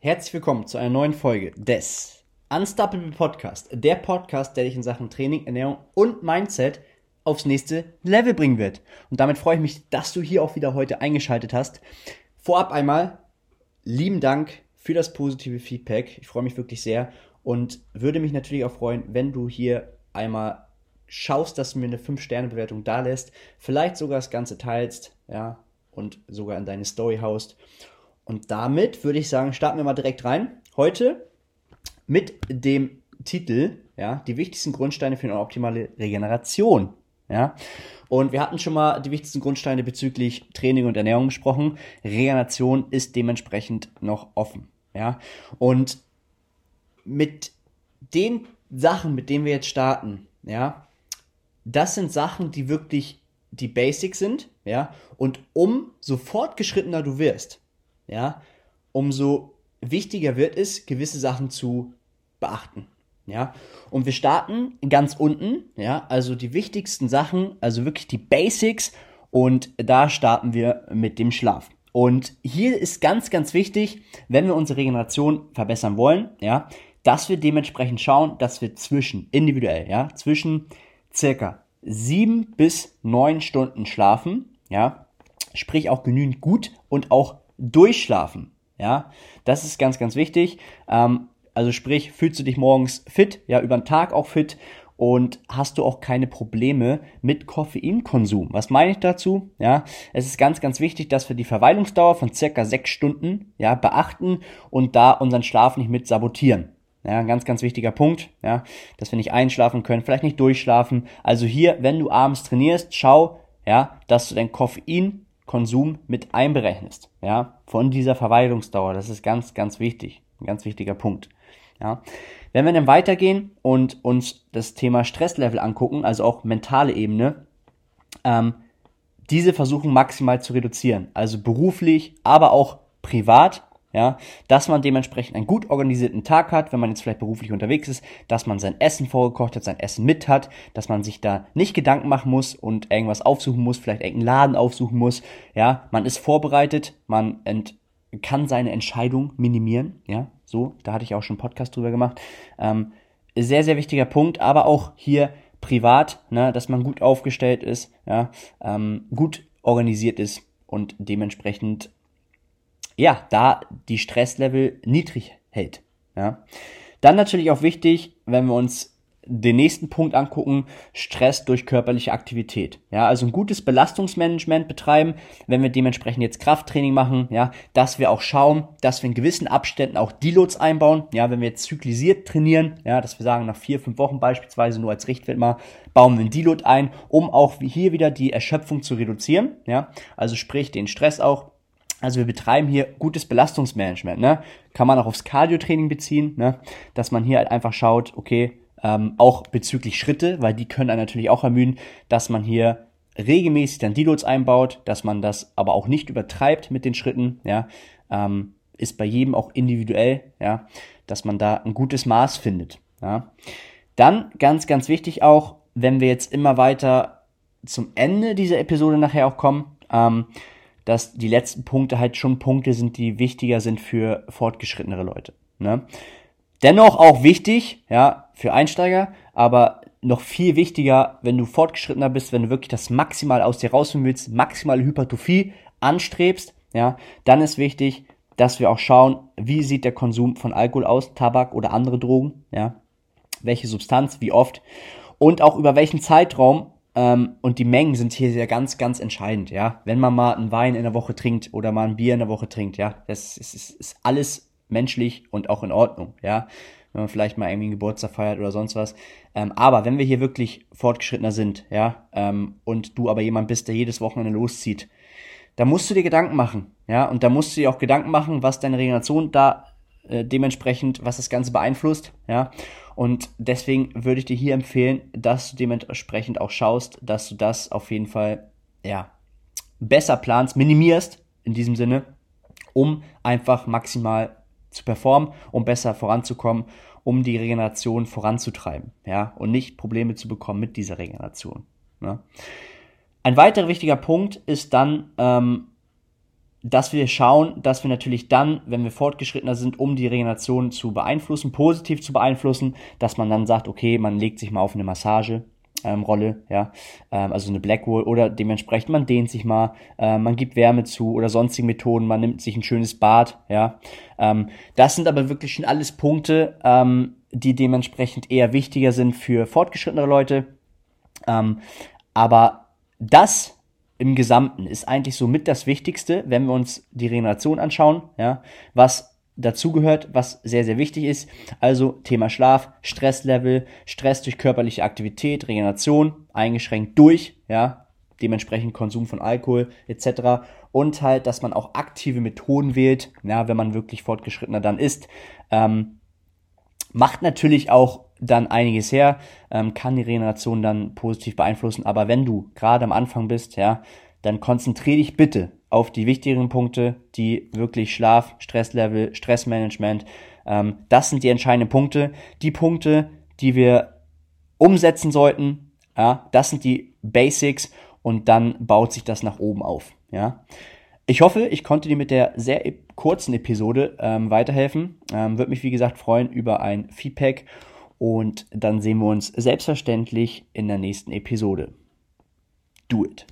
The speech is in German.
Herzlich willkommen zu einer neuen Folge des Unstoppable Podcast. Der Podcast, der dich in Sachen Training, Ernährung und Mindset aufs nächste Level bringen wird. Und damit freue ich mich, dass du hier auch wieder heute eingeschaltet hast. Vorab einmal lieben Dank für das positive Feedback. Ich freue mich wirklich sehr und würde mich natürlich auch freuen, wenn du hier einmal schaust, dass du mir eine 5-Sterne-Bewertung da lässt, vielleicht sogar das Ganze teilst, ja, und sogar in deine Story haust. Und damit würde ich sagen, starten wir mal direkt rein. Heute mit dem Titel, ja, die wichtigsten Grundsteine für eine optimale Regeneration. Ja, und wir hatten schon mal die wichtigsten Grundsteine bezüglich Training und Ernährung besprochen. Regeneration ist dementsprechend noch offen. Ja, und mit den Sachen, mit denen wir jetzt starten, ja, das sind Sachen, die wirklich die Basics sind, ja, und umso fortgeschrittener du wirst, ja, umso wichtiger wird es, gewisse Sachen zu beachten. Ja, und wir starten ganz unten, ja, also die wichtigsten Sachen, also wirklich die Basics. Und da starten wir mit dem Schlaf. Und hier ist ganz, ganz wichtig, wenn wir unsere Regeneration verbessern wollen, ja, dass wir dementsprechend schauen, dass wir zwischen, individuell, ja, zwischen circa sieben bis neun Stunden schlafen, ja, sprich auch genügend gut und auch durchschlafen, ja, das ist ganz, ganz wichtig. Ähm, also sprich, fühlst du dich morgens fit, ja, über den Tag auch fit und hast du auch keine Probleme mit Koffeinkonsum. Was meine ich dazu? Ja, es ist ganz, ganz wichtig, dass wir die Verweilungsdauer von circa sechs Stunden, ja, beachten und da unseren Schlaf nicht mit sabotieren. Ja, ein ganz, ganz wichtiger Punkt, ja, dass wir nicht einschlafen können, vielleicht nicht durchschlafen. Also hier, wenn du abends trainierst, schau, ja, dass du dein Koffeinkonsum mit einberechnest, ja, von dieser Verweilungsdauer. Das ist ganz, ganz wichtig. Ein ganz wichtiger Punkt. Ja. Wenn wir dann weitergehen und uns das Thema Stresslevel angucken, also auch mentale Ebene, ähm, diese versuchen maximal zu reduzieren. Also beruflich, aber auch privat ja, dass man dementsprechend einen gut organisierten Tag hat, wenn man jetzt vielleicht beruflich unterwegs ist, dass man sein Essen vorgekocht hat, sein Essen mit hat, dass man sich da nicht Gedanken machen muss und irgendwas aufsuchen muss, vielleicht irgendeinen Laden aufsuchen muss, ja, man ist vorbereitet, man ent kann seine Entscheidung minimieren, ja, so, da hatte ich auch schon einen Podcast drüber gemacht, ähm, sehr, sehr wichtiger Punkt, aber auch hier privat, ne, dass man gut aufgestellt ist, ja, ähm, gut organisiert ist und dementsprechend ja, da die Stresslevel niedrig hält. Ja. Dann natürlich auch wichtig, wenn wir uns den nächsten Punkt angucken, Stress durch körperliche Aktivität. Ja, also ein gutes Belastungsmanagement betreiben, wenn wir dementsprechend jetzt Krafttraining machen, ja, dass wir auch schauen, dass wir in gewissen Abständen auch Deloads einbauen. Ja, wenn wir jetzt zyklisiert trainieren, ja, dass wir sagen, nach vier, fünf Wochen beispielsweise nur als Richtwert mal, bauen wir einen Deload ein, um auch hier wieder die Erschöpfung zu reduzieren. Ja, also sprich den Stress auch also wir betreiben hier gutes Belastungsmanagement. Ne? Kann man auch aufs Cardio-Training beziehen, ne? dass man hier halt einfach schaut, okay, ähm, auch bezüglich Schritte, weil die können einen natürlich auch ermüden, dass man hier regelmäßig dann Deloads einbaut, dass man das aber auch nicht übertreibt mit den Schritten, ja, ähm, ist bei jedem auch individuell, ja, dass man da ein gutes Maß findet, ja. Dann ganz, ganz wichtig auch, wenn wir jetzt immer weiter zum Ende dieser Episode nachher auch kommen, ähm, dass die letzten Punkte halt schon Punkte sind, die wichtiger sind für fortgeschrittenere Leute. Ne? Dennoch auch wichtig, ja, für Einsteiger, aber noch viel wichtiger, wenn du fortgeschrittener bist, wenn du wirklich das maximal aus dir rausholen willst, maximale Hypertrophie anstrebst, ja, dann ist wichtig, dass wir auch schauen, wie sieht der Konsum von Alkohol aus, Tabak oder andere Drogen, ja, welche Substanz, wie oft und auch über welchen Zeitraum und die Mengen sind hier sehr ganz, ganz entscheidend, ja. Wenn man mal einen Wein in der Woche trinkt oder mal ein Bier in der Woche trinkt, ja, das ist, ist, ist alles menschlich und auch in Ordnung, ja. Wenn man vielleicht mal irgendwie einen Geburtstag feiert oder sonst was. Ähm, aber wenn wir hier wirklich fortgeschrittener sind, ja, ähm, und du aber jemand bist, der jedes Wochenende loszieht, da musst du dir Gedanken machen, ja, und da musst du dir auch Gedanken machen, was deine Regeneration da äh, dementsprechend, was das Ganze beeinflusst, ja. Und deswegen würde ich dir hier empfehlen, dass du dementsprechend auch schaust, dass du das auf jeden Fall, ja, besser planst, minimierst in diesem Sinne, um einfach maximal zu performen, um besser voranzukommen, um die Regeneration voranzutreiben, ja, und nicht Probleme zu bekommen mit dieser Regeneration. Ne? Ein weiterer wichtiger Punkt ist dann ähm, dass wir schauen, dass wir natürlich dann, wenn wir fortgeschrittener sind, um die Regeneration zu beeinflussen, positiv zu beeinflussen, dass man dann sagt, okay, man legt sich mal auf eine Massage, ähm, Rolle, ja, ähm, also eine Blackwall oder dementsprechend man dehnt sich mal, äh, man gibt Wärme zu oder sonstige Methoden, man nimmt sich ein schönes Bad, ja. Ähm, das sind aber wirklich schon alles Punkte, ähm, die dementsprechend eher wichtiger sind für fortgeschrittenere Leute. Ähm, aber das im Gesamten ist eigentlich somit das Wichtigste, wenn wir uns die Regeneration anschauen, ja, was dazugehört, was sehr, sehr wichtig ist. Also Thema Schlaf, Stresslevel, Stress durch körperliche Aktivität, Regeneration, eingeschränkt durch, ja, dementsprechend Konsum von Alkohol etc. Und halt, dass man auch aktive Methoden wählt, ja, wenn man wirklich fortgeschrittener dann ist. Ähm, macht natürlich auch dann einiges her, ähm, kann die Regeneration dann positiv beeinflussen. Aber wenn du gerade am Anfang bist, ja, dann konzentriere dich bitte auf die wichtigeren Punkte, die wirklich Schlaf, Stresslevel, Stressmanagement, ähm, das sind die entscheidenden Punkte. Die Punkte, die wir umsetzen sollten, ja, das sind die Basics und dann baut sich das nach oben auf. Ja. Ich hoffe, ich konnte dir mit der sehr e-, kurzen Episode ähm, weiterhelfen. Ähm, Würde mich, wie gesagt, freuen über ein Feedback und dann sehen wir uns selbstverständlich in der nächsten Episode. Do it.